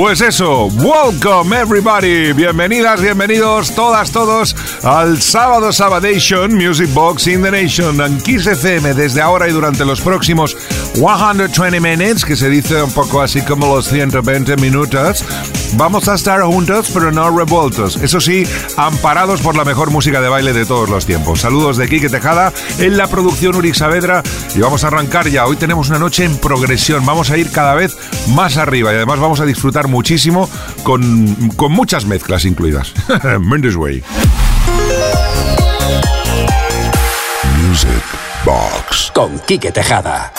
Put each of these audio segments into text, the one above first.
Pues eso, welcome everybody, bienvenidas, bienvenidos todas, todos al sábado Sabadation Music Box in the Nation en Kiss FM desde ahora y durante los próximos 120 minutes, que se dice un poco así como los 120 minutos. Vamos a estar juntos, pero no revueltos. Eso sí, amparados por la mejor música de baile de todos los tiempos. Saludos de Quique Tejada en la producción Uri Saavedra y vamos a arrancar ya. Hoy tenemos una noche en progresión. Vamos a ir cada vez más arriba y además vamos a disfrutar muchísimo con, con muchas mezclas incluidas. Mendes Way. Music Box. Con Quique Tejada.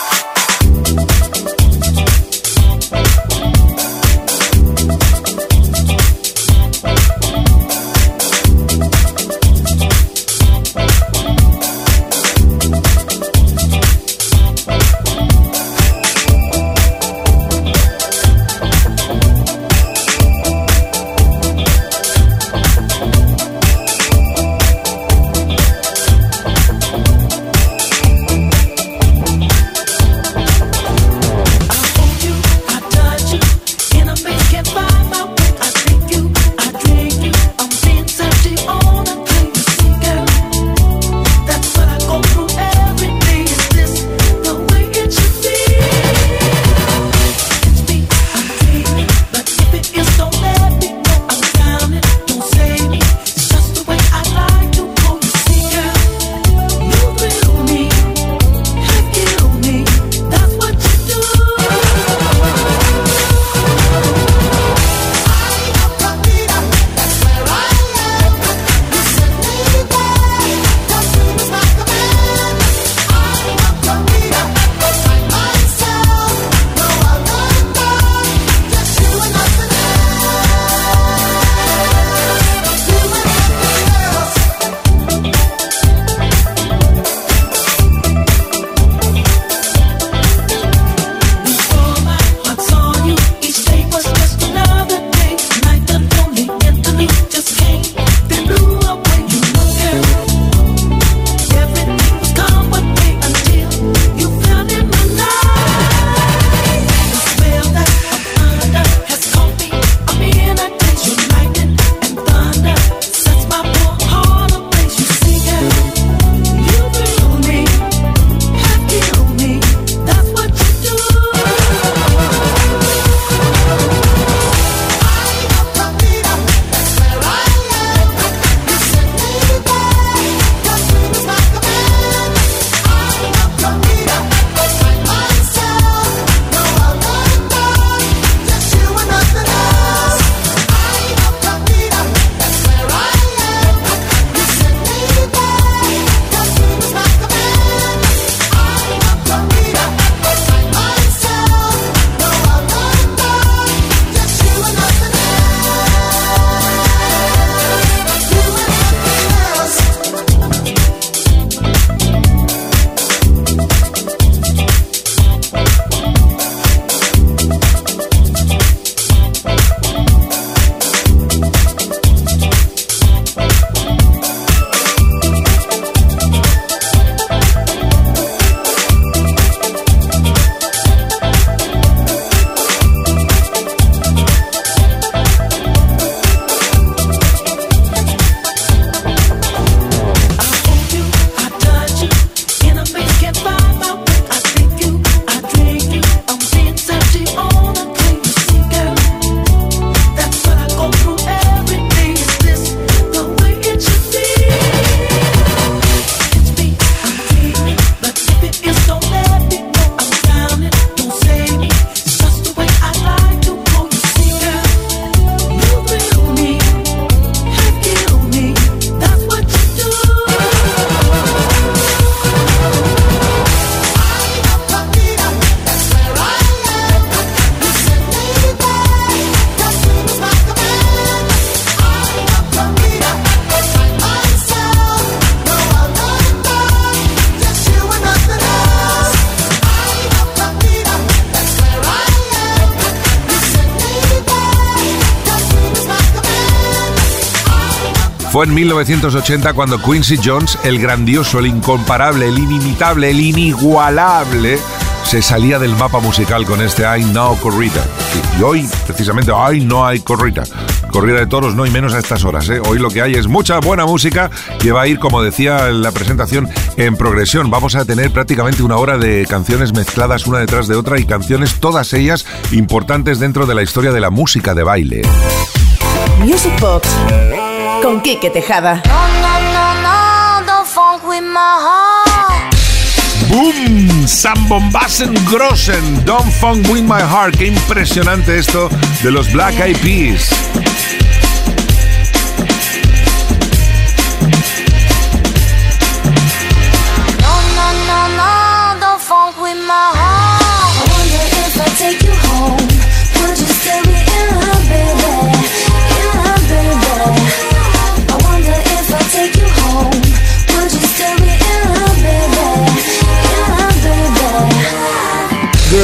Fue en 1980 cuando Quincy Jones, el grandioso, el incomparable, el inimitable, el inigualable, se salía del mapa musical con este I Know Corrida. Y hoy, precisamente, hoy no hay corrida. Corrida de toros no hay menos a estas horas. ¿eh? Hoy lo que hay es mucha buena música que va a ir, como decía en la presentación, en progresión. Vamos a tener prácticamente una hora de canciones mezcladas una detrás de otra y canciones todas ellas importantes dentro de la historia de la música de baile. Music Box con Kike Tejada. ¡Boom! Sambombassen Grossen, Don't Funk Win My Heart. Qué impresionante esto de los Black Eyed Peas.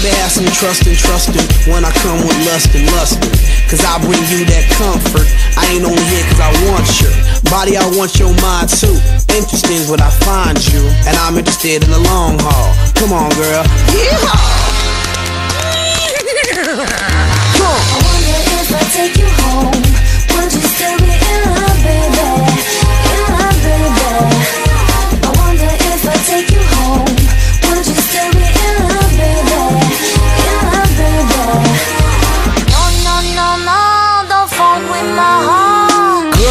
Baby, have some trust and trust in when I come with lust and lust. Cause I bring you that comfort. I ain't only here cause I want your body, I want your mind too. Interesting is what I find you, and I'm interested in the long haul. Come on, girl. Yeah. Come. I wonder if I take you home.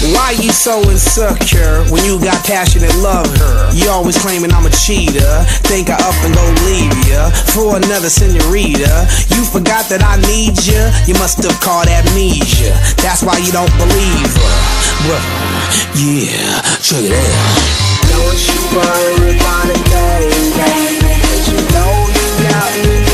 Why you so insecure when you got passionate love her? You always claiming I'm a cheater. Think I up and go leave ya for another senorita. You forgot that I need ya. You must have caught amnesia. That's why you don't believe her. Yeah, check it out. Don't you worry about a thing, baby. you know you got me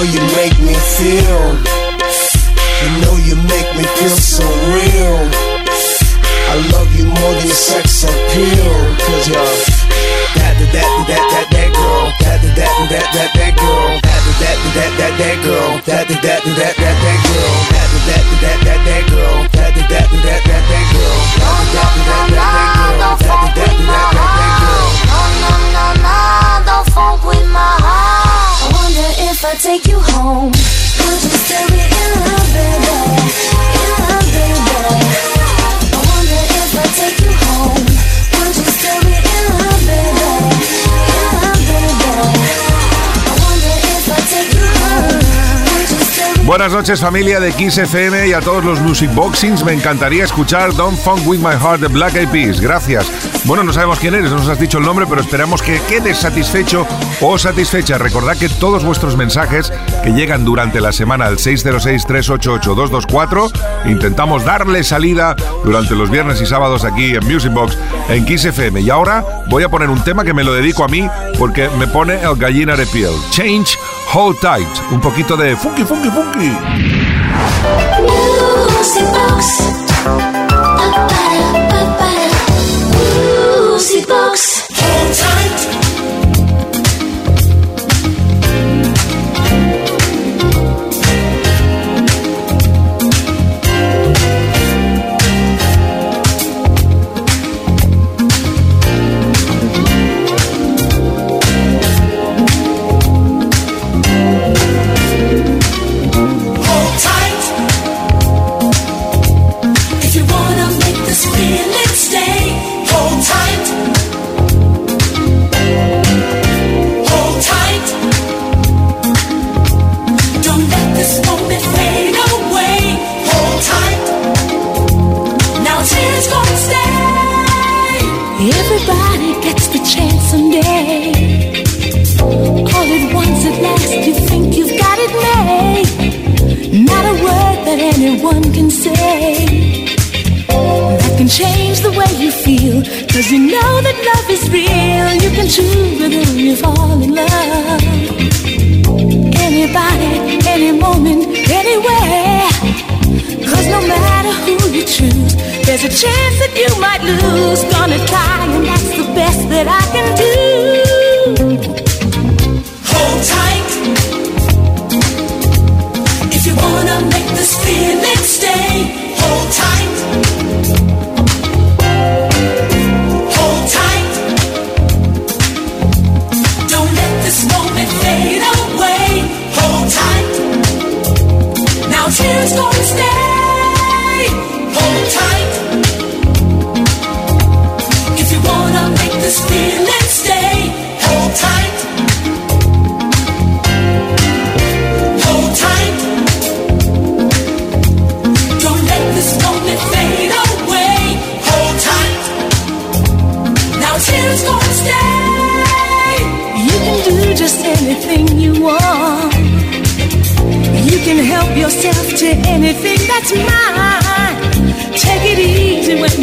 Girl, you make me feel. You know you make me feel so real. I love you more than sex appeal. Cause you're that, that, that, that, that, that girl. That, that, that, that, that, that girl. That, that, that, that, that, that girl. That, that, that, that, that, that girl. That, that, that, that, that girl. That, that, that, that, that, that girl. That, that, that, that, that girl. If I take you home. Would you still be in love, baby? In love, baby. Buenas noches familia de Kiss FM y a todos los Music Boxings. Me encantaría escuchar Don't Funk With My Heart de Black Eyed Peas. Gracias. Bueno, no sabemos quién eres, no nos has dicho el nombre, pero esperamos que quedes satisfecho o satisfecha. Recordad que todos vuestros mensajes que llegan durante la semana al 606-388-224 intentamos darle salida durante los viernes y sábados aquí en Music Box en Kiss FM. Y ahora voy a poner un tema que me lo dedico a mí porque me pone el gallina de piel. Change Hold Tight. Un poquito de funky, funky, funky. You know that love is real. You can choose whether you fall in love. Anybody, any moment, anywhere. Cause no matter who you choose, there's a chance that you might lose. Gonna try, and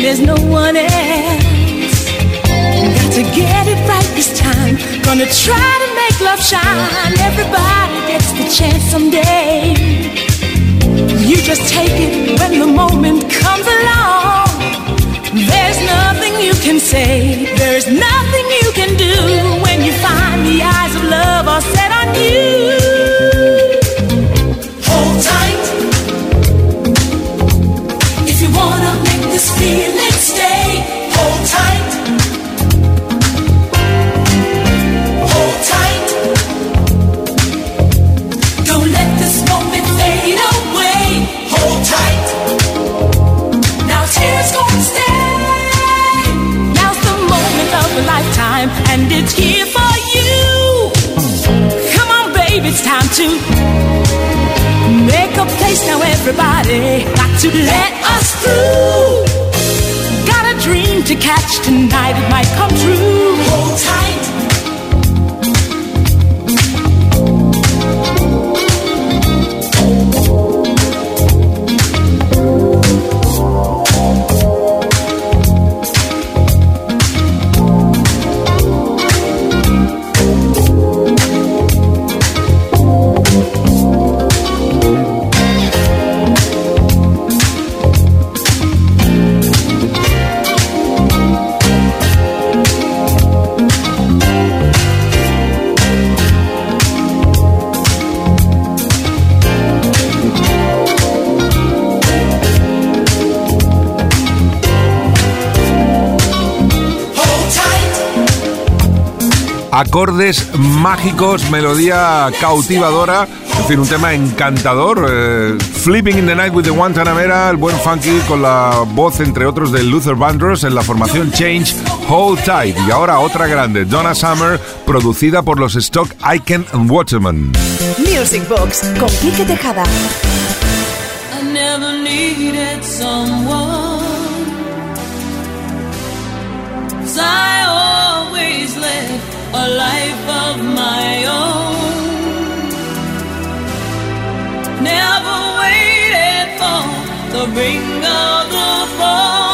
there's no one else. Got to get it right this time. Gonna try to make love shine. Everybody gets the chance someday. You just take it when the moment comes along. There's nothing you can say, there's nothing you can do when you find the eyes of love everybody. Got to let us through. Got a dream to catch tonight, it might come true. Hold tight. Acordes mágicos, melodía cautivadora, en fin, un tema encantador. eh, Flipping in the Night with the Guantanamera, el buen funky con la voz, entre otros, de Luther Vandross en la formación Change, Hold Tight. Y ahora otra grande, Donna Summer, producida por los Stock Aiken and Waterman. Music Box con Quique Tejada. I never needed someone. I a life of my own. Never waited for the ring of the phone.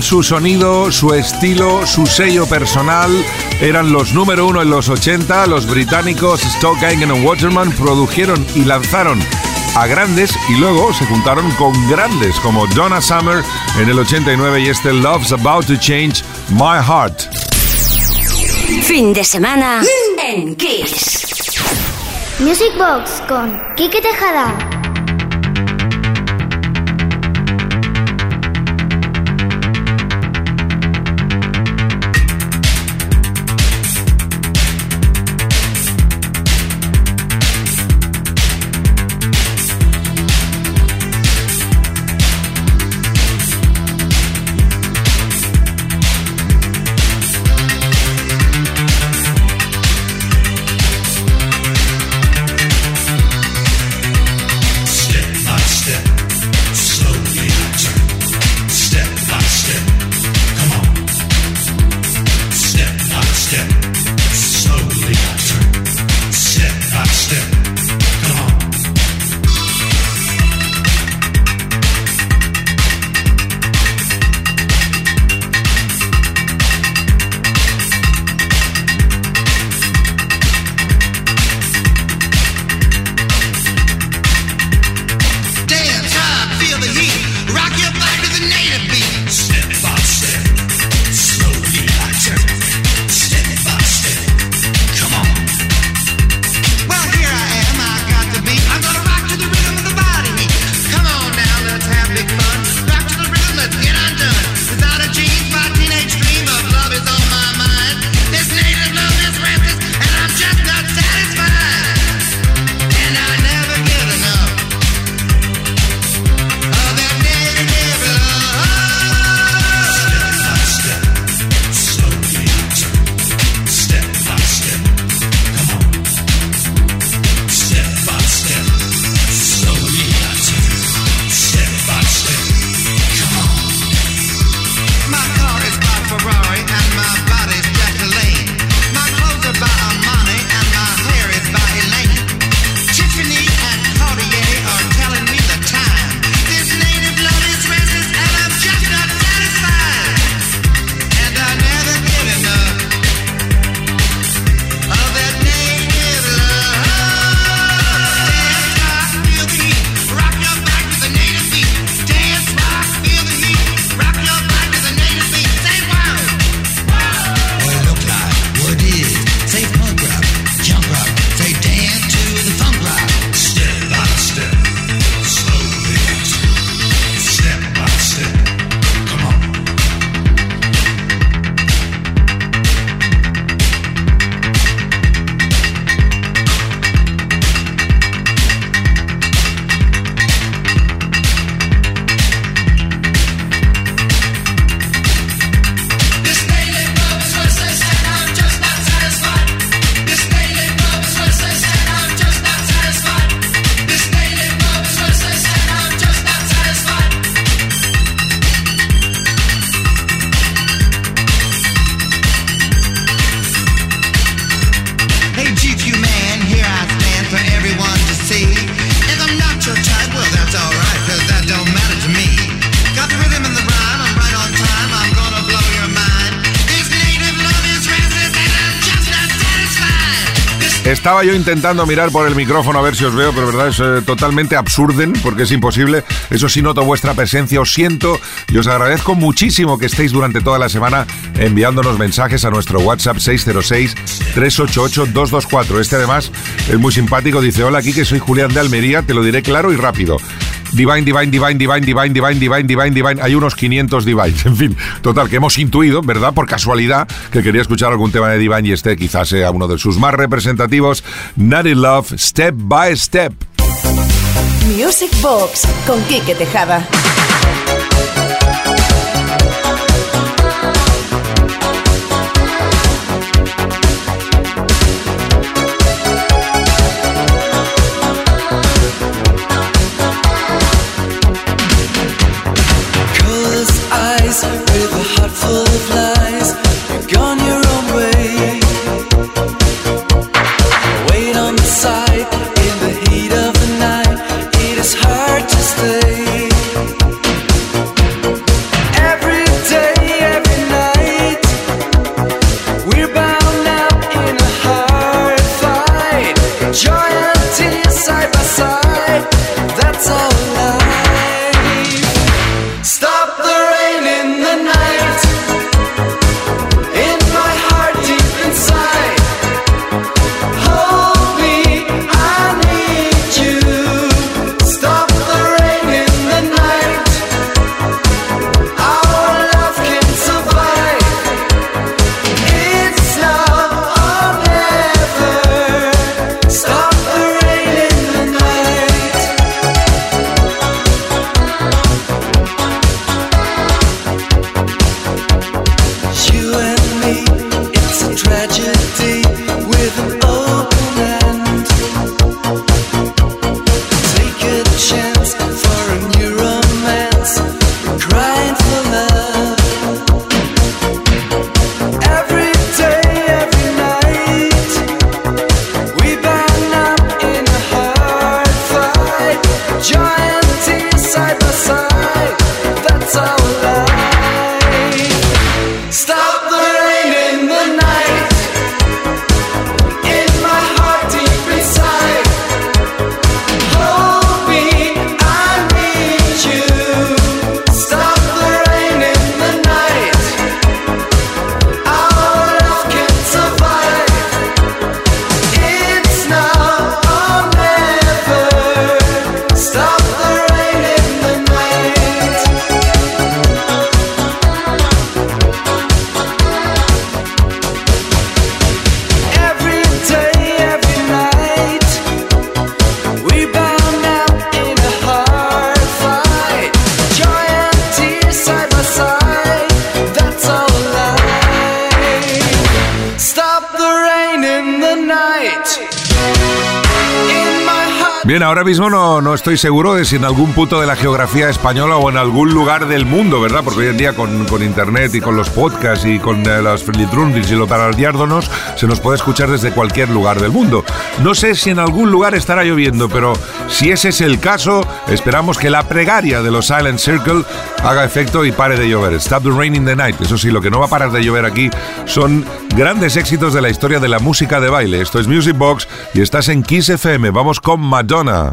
Su sonido, su estilo, su sello personal. Eran los número uno en los 80. Los británicos Stock Aitken Waterman produjeron y lanzaron a grandes y luego se juntaron con grandes como Donna Summer en el 89 y este Love's About to Change My Heart. Fin de semana en Kiss. Music Box con Kike Tejada. Estaba yo intentando mirar por el micrófono a ver si os veo, pero verdad es eh, totalmente absurden porque es imposible. Eso sí noto vuestra presencia, os siento y os agradezco muchísimo que estéis durante toda la semana enviándonos mensajes a nuestro WhatsApp 606-388-224. Este además es muy simpático, dice, hola aquí que soy Julián de Almería, te lo diré claro y rápido. Divine, Divine, Divine, Divine, Divine, Divine, Divine, Divine, Divine. Hay unos 500 Divines. En fin, total, que hemos intuido, ¿verdad? Por casualidad, que quería escuchar algún tema de Divine y este quizás sea uno de sus más representativos. Nutty Love, Step by Step. Music Box con Quique Tejada. No, estoy seguro de si en algún punto de la geografía española o en algún lugar del mundo, ¿verdad? Porque hoy en día con, con internet y con los podcasts y con eh, los Frilitrundis y los Paraldiárdonos se nos puede escuchar desde cualquier lugar del mundo. No sé si en algún lugar estará lloviendo, pero si ese es el caso, esperamos que la pregaria de los Silent Circle haga efecto y pare de llover. Stop the rain in the night. Eso sí, lo que no va a parar de llover aquí son grandes éxitos de la historia de la música de baile. Esto es Music Box y estás en Kiss FM. Vamos con Madonna.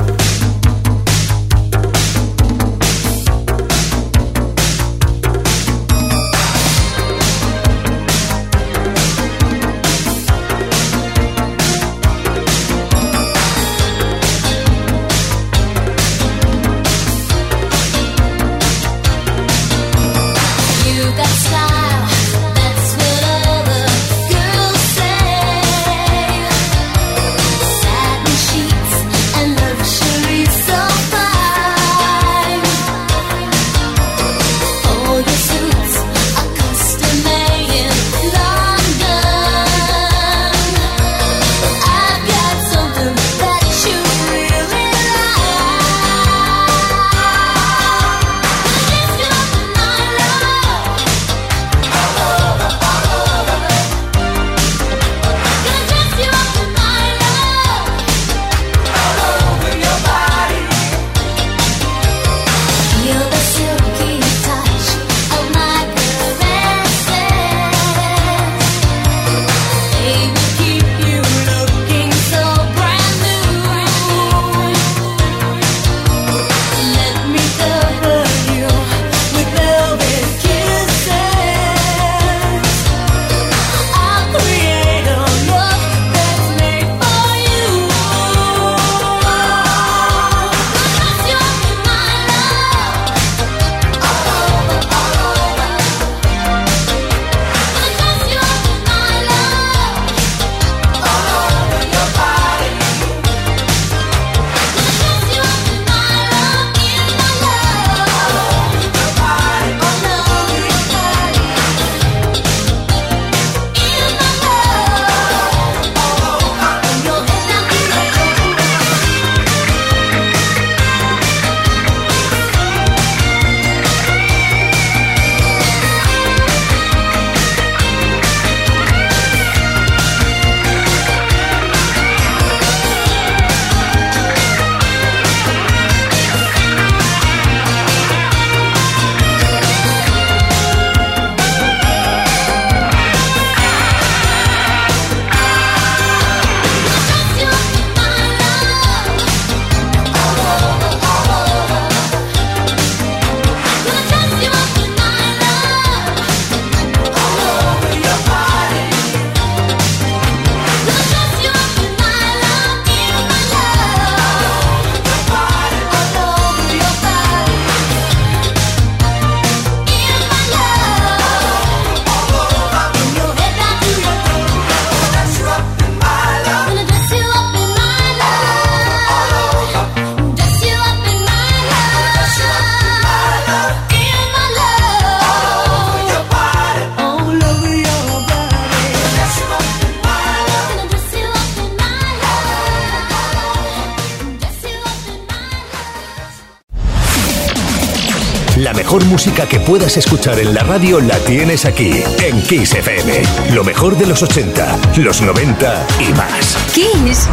La mejor música que puedas escuchar en la radio la tienes aquí, en Kiss FM. Lo mejor de los 80, los 90 y más. Kiss.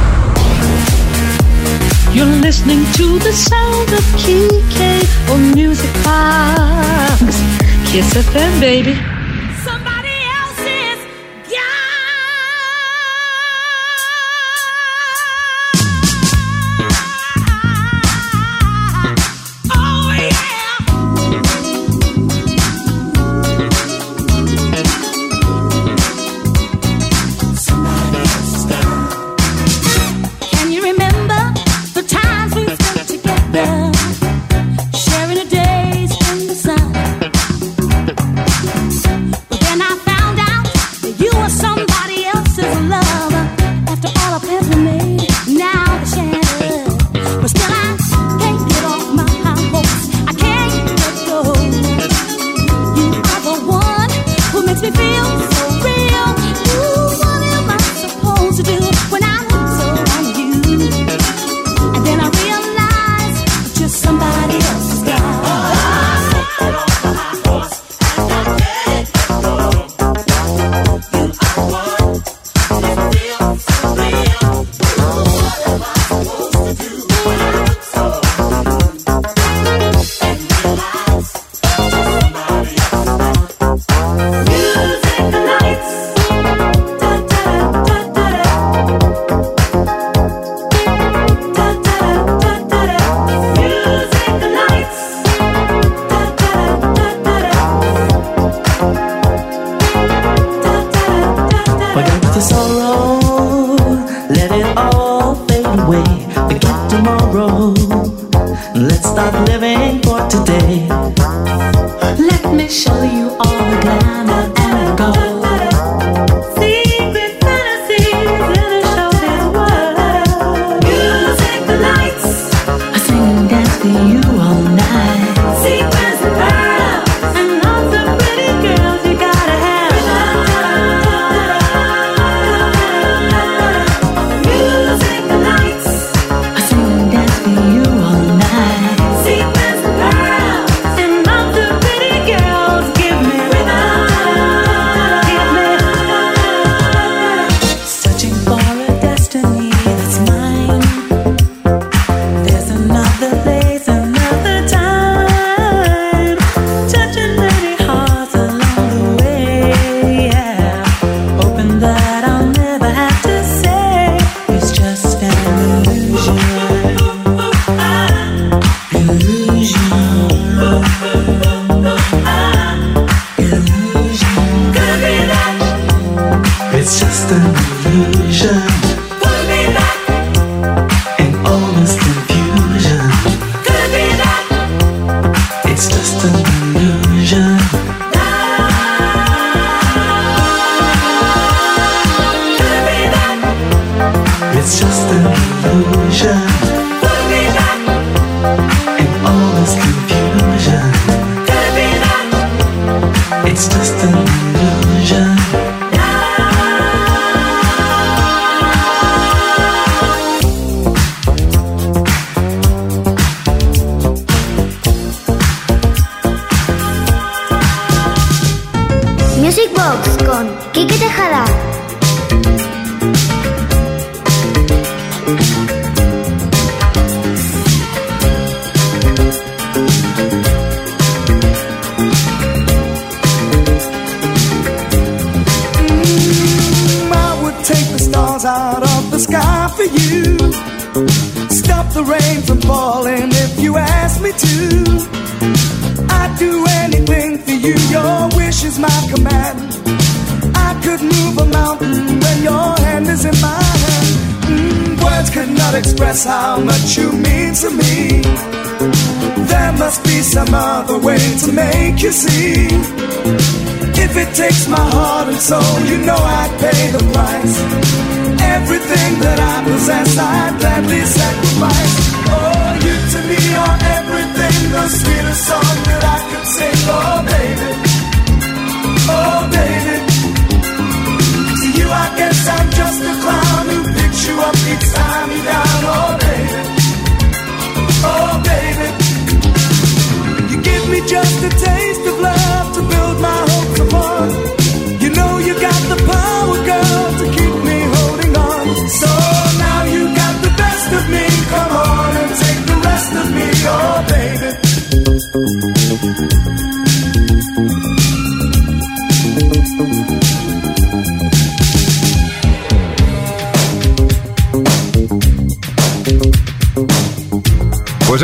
You're listening to the sound of FM, baby.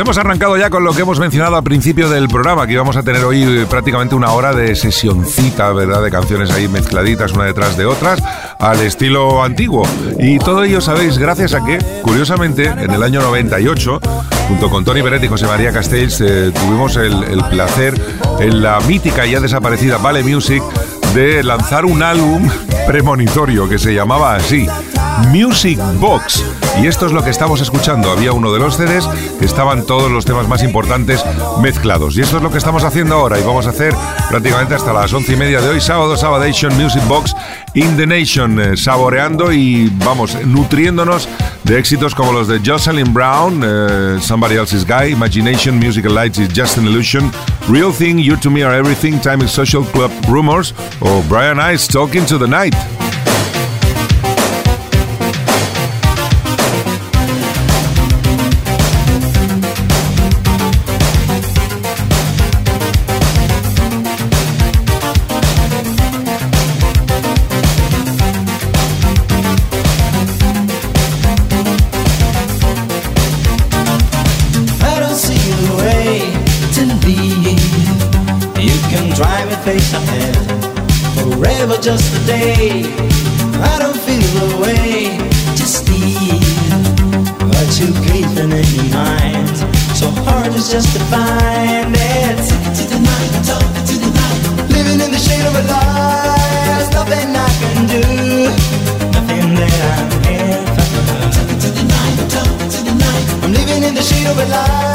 Hemos arrancado ya con lo que hemos mencionado al principio del programa, que íbamos a tener hoy eh, prácticamente una hora de sesioncita, ¿verdad? De canciones ahí mezcladitas una detrás de otras, al estilo antiguo. Y todo ello, sabéis, gracias a que, curiosamente, en el año 98, junto con Tony Beret y José María Castells, eh, tuvimos el, el placer en la mítica y ya desaparecida Vale Music de lanzar un álbum premonitorio que se llamaba así. Music Box. Y esto es lo que estamos escuchando. Había uno de los CDs que estaban todos los temas más importantes mezclados. Y esto es lo que estamos haciendo ahora. Y vamos a hacer prácticamente hasta las once y media de hoy, sábado, Sabadation Music Box in the Nation. eh, saboreando y vamos, nutriéndonos de éxitos como los de Jocelyn Brown, eh, Somebody Else's Guy, Imagination, Musical Lights is Just an Illusion, Real Thing, You to Me Are Everything, Time is Social Club Rumors o Brian Ice Talking to the Night. Shade of a lie,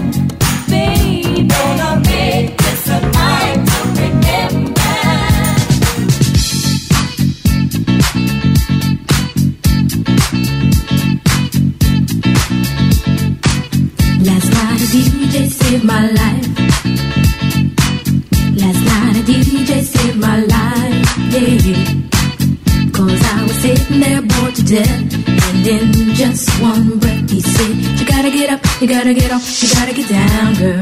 You gotta get up, you gotta get down, girl.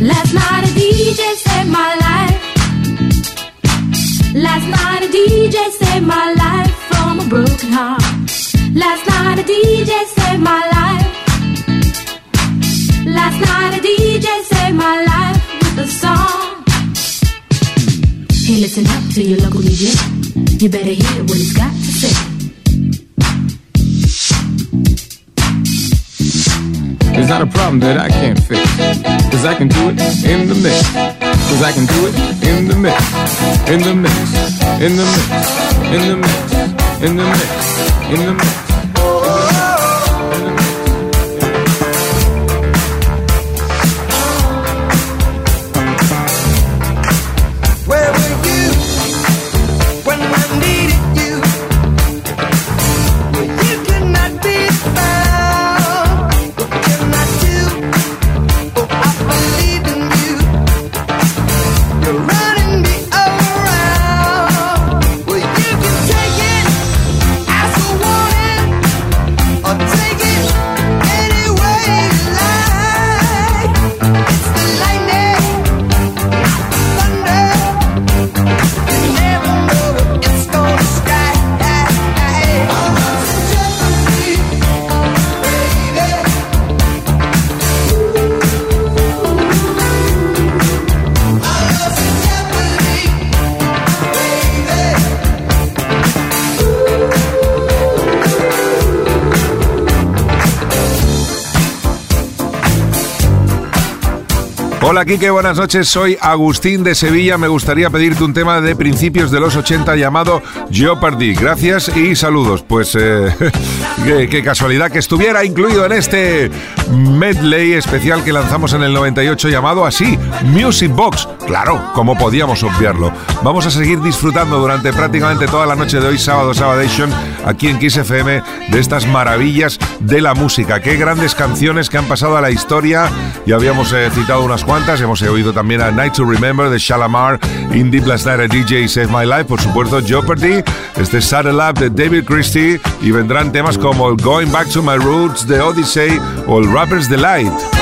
Last night a DJ saved my life. Last night a DJ saved my life from a broken heart. Last night a DJ saved my life. Last night a DJ saved my life with a song. can't listen up to your local DJ. You better hear what Problem that I can't fix. Cause I can do it in the mix. Cause I can do it in the mix. In the mix. In the mix. In the mix. In the mix. In the mix. Hola Kike, buenas noches. Soy Agustín de Sevilla. Me gustaría pedirte un tema de principios de los 80 llamado Jeopardy. Gracias y saludos. Pues eh, qué, qué casualidad que estuviera incluido en este medley especial que lanzamos en el 98 llamado así, Music Box. Claro, como podíamos obviarlo. Vamos a seguir disfrutando durante prácticamente toda la noche de hoy, sábado, Sabadation, aquí en Kiss FM, de estas maravillas de la música. Qué grandes canciones que han pasado a la historia. Ya habíamos eh, citado unas cuantas. Hemos oído también a Night to Remember de Shalamar, In Deep Last Night a DJ Save My Life, por supuesto Jeopardy, este Saddle Up de David Christie y vendrán temas como el Going Back to My Roots de Odyssey o el Rapper's Delight.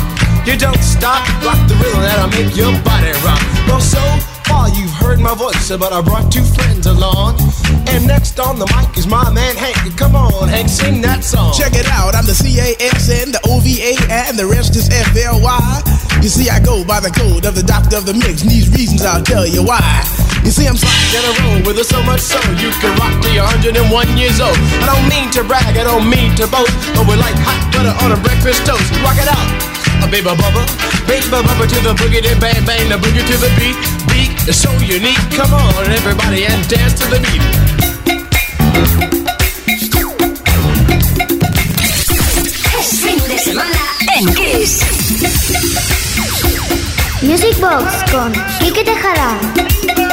You don't stop, rock the rhythm that'll make your body rock. Well, so far you've heard my voice, but I brought two friends along. And next on the mic is my man Hank. Come on, Hank, sing that song. Check it out, I'm the CASN, the OVA, and the rest is FLY. You see, I go by the code of the doctor of the mix, and these reasons I'll tell you why. You see, I'm in a row with so much so you can rock till you're 101 years old. I don't mean to brag, I don't mean to boast, but we're like hot butter on a breakfast toast. Rock it out, baby bubba, baby bubba to the boogie, then bang bang the boogie to the beat. Beat is so unique. Come on, everybody, and dance to the beat. En Kiss. Music Box con Quique Tejada.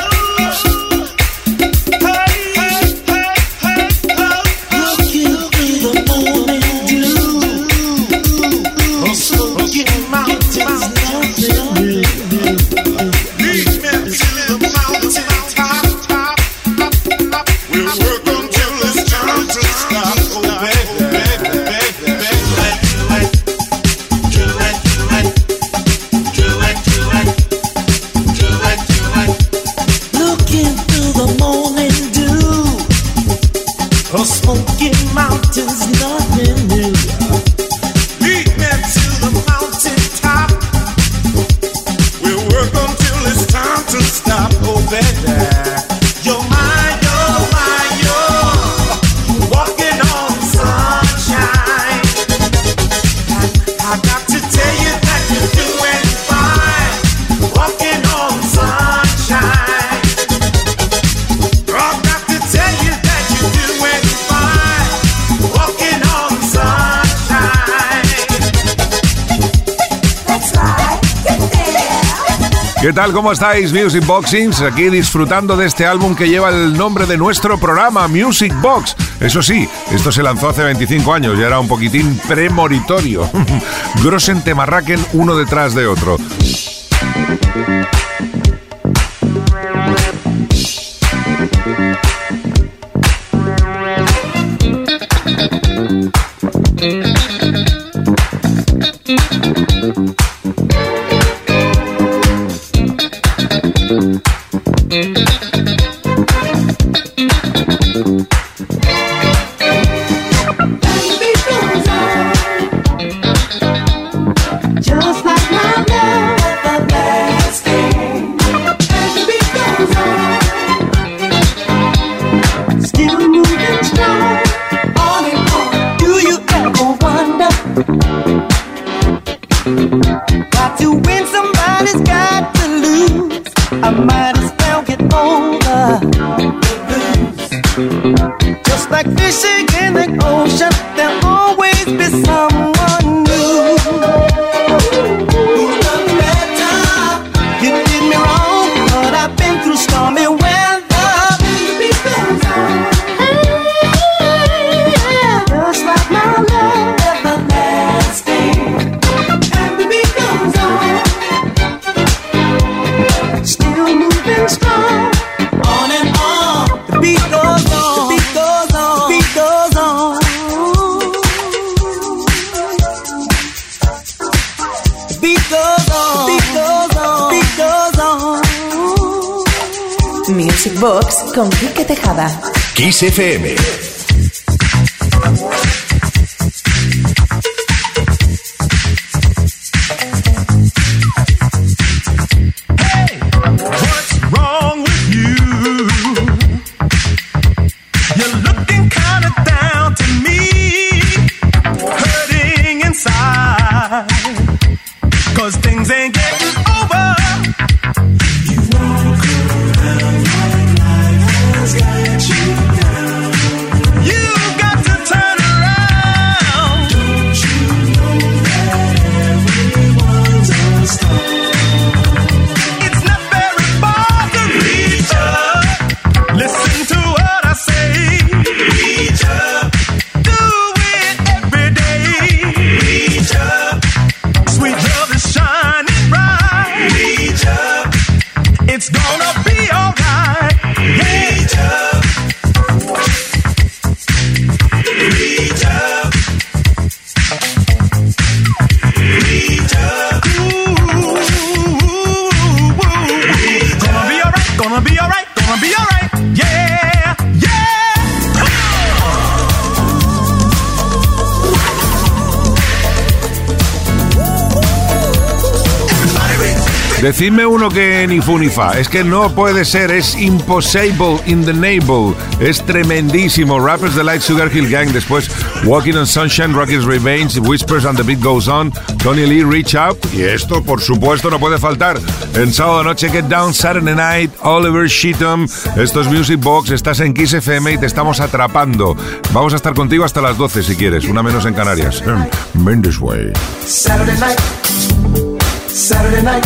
¿Qué tal? ¿Cómo estáis, Music Boxings? Aquí disfrutando de este álbum que lleva el nombre de nuestro programa, Music Box. Eso sí, esto se lanzó hace 25 años y era un poquitín premonitorio. Grossen Temarraken uno detrás de otro. Music Box con Quique Tejada. Kiss FM. Decidme uno que ni fu ni fa. Es que no puede ser, es impossible in the navel. Es tremendísimo. Rappers Delight Sugar Hill Gang. Después Walking on Sunshine, Rocky's Revenge, Whispers and the Beat Goes On, Tony Lee, Reach Out. Y esto, por supuesto, no puede faltar. En sábado noche, Get Down, Saturday Night, Oliver Sheatham. Esto es Music Box. Estás en Kiss FM y te estamos atrapando. Vamos a estar contigo hasta las 12 si quieres. Una menos en Canarias. Mendes Way. Saturday night, Saturday night.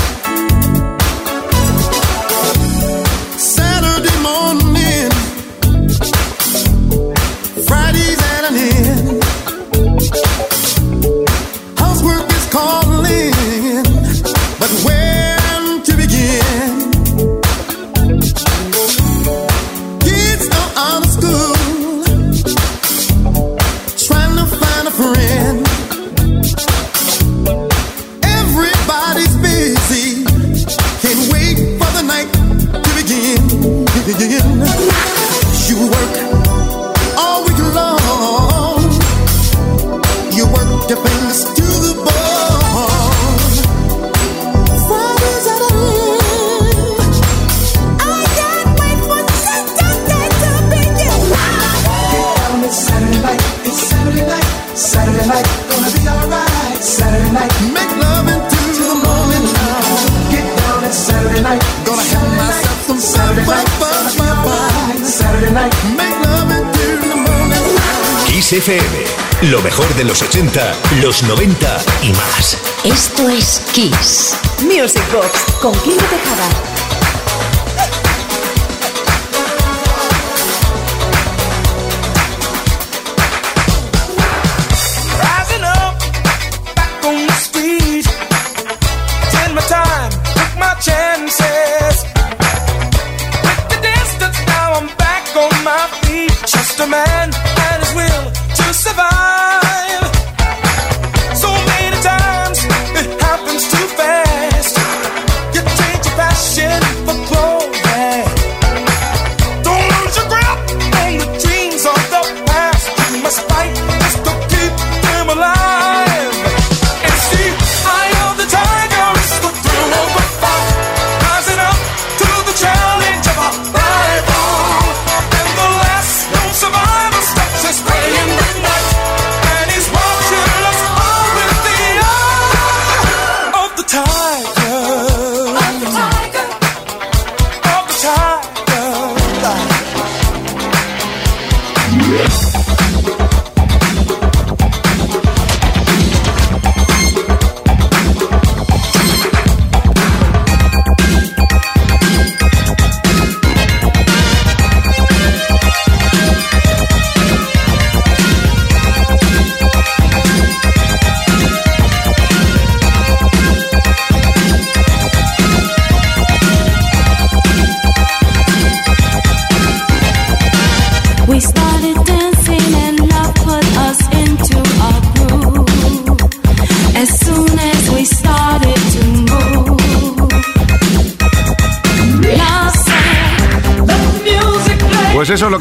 FM. Lo mejor de los 80, los 90 y más. Esto es Kiss. Music Box con Kike Tejada. Rising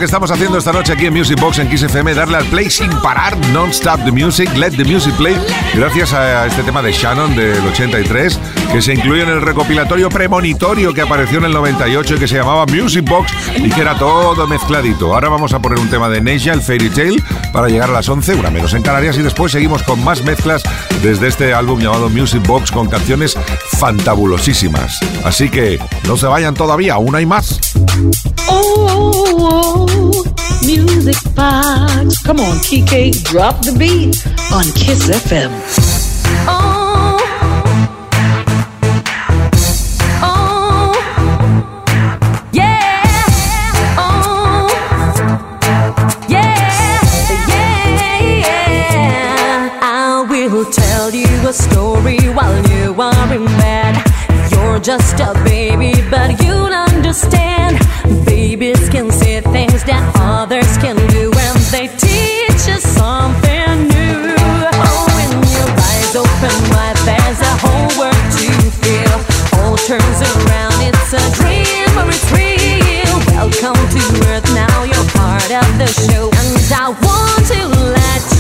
que estamos haciendo esta noche aquí en Music Box en Kiss FM, darle al play sin parar, non-stop the music, let the music play, gracias a este tema de Shannon del 83, que se incluye en el recopilatorio premonitorio que apareció en el 98 y que se llamaba Music Box y que era todo mezcladito. Ahora vamos a poner un tema de Neja, el Fairy Tale, para llegar a las 11, una menos en Canarias, y después seguimos con más mezclas desde este álbum llamado Music Box con canciones fantabulosísimas. Así que no se vayan todavía, aún hay más. Oh, oh, oh, music box. Come on, Kike, drop the beat on Kiss FM. Oh, oh, yeah, oh, yeah, yeah, yeah. I will tell you a story while you are in bed. You're just a baby, but you'll understand. Turns around, it's a dream or it's real. Welcome to Earth, now you're part of the show, and I want to let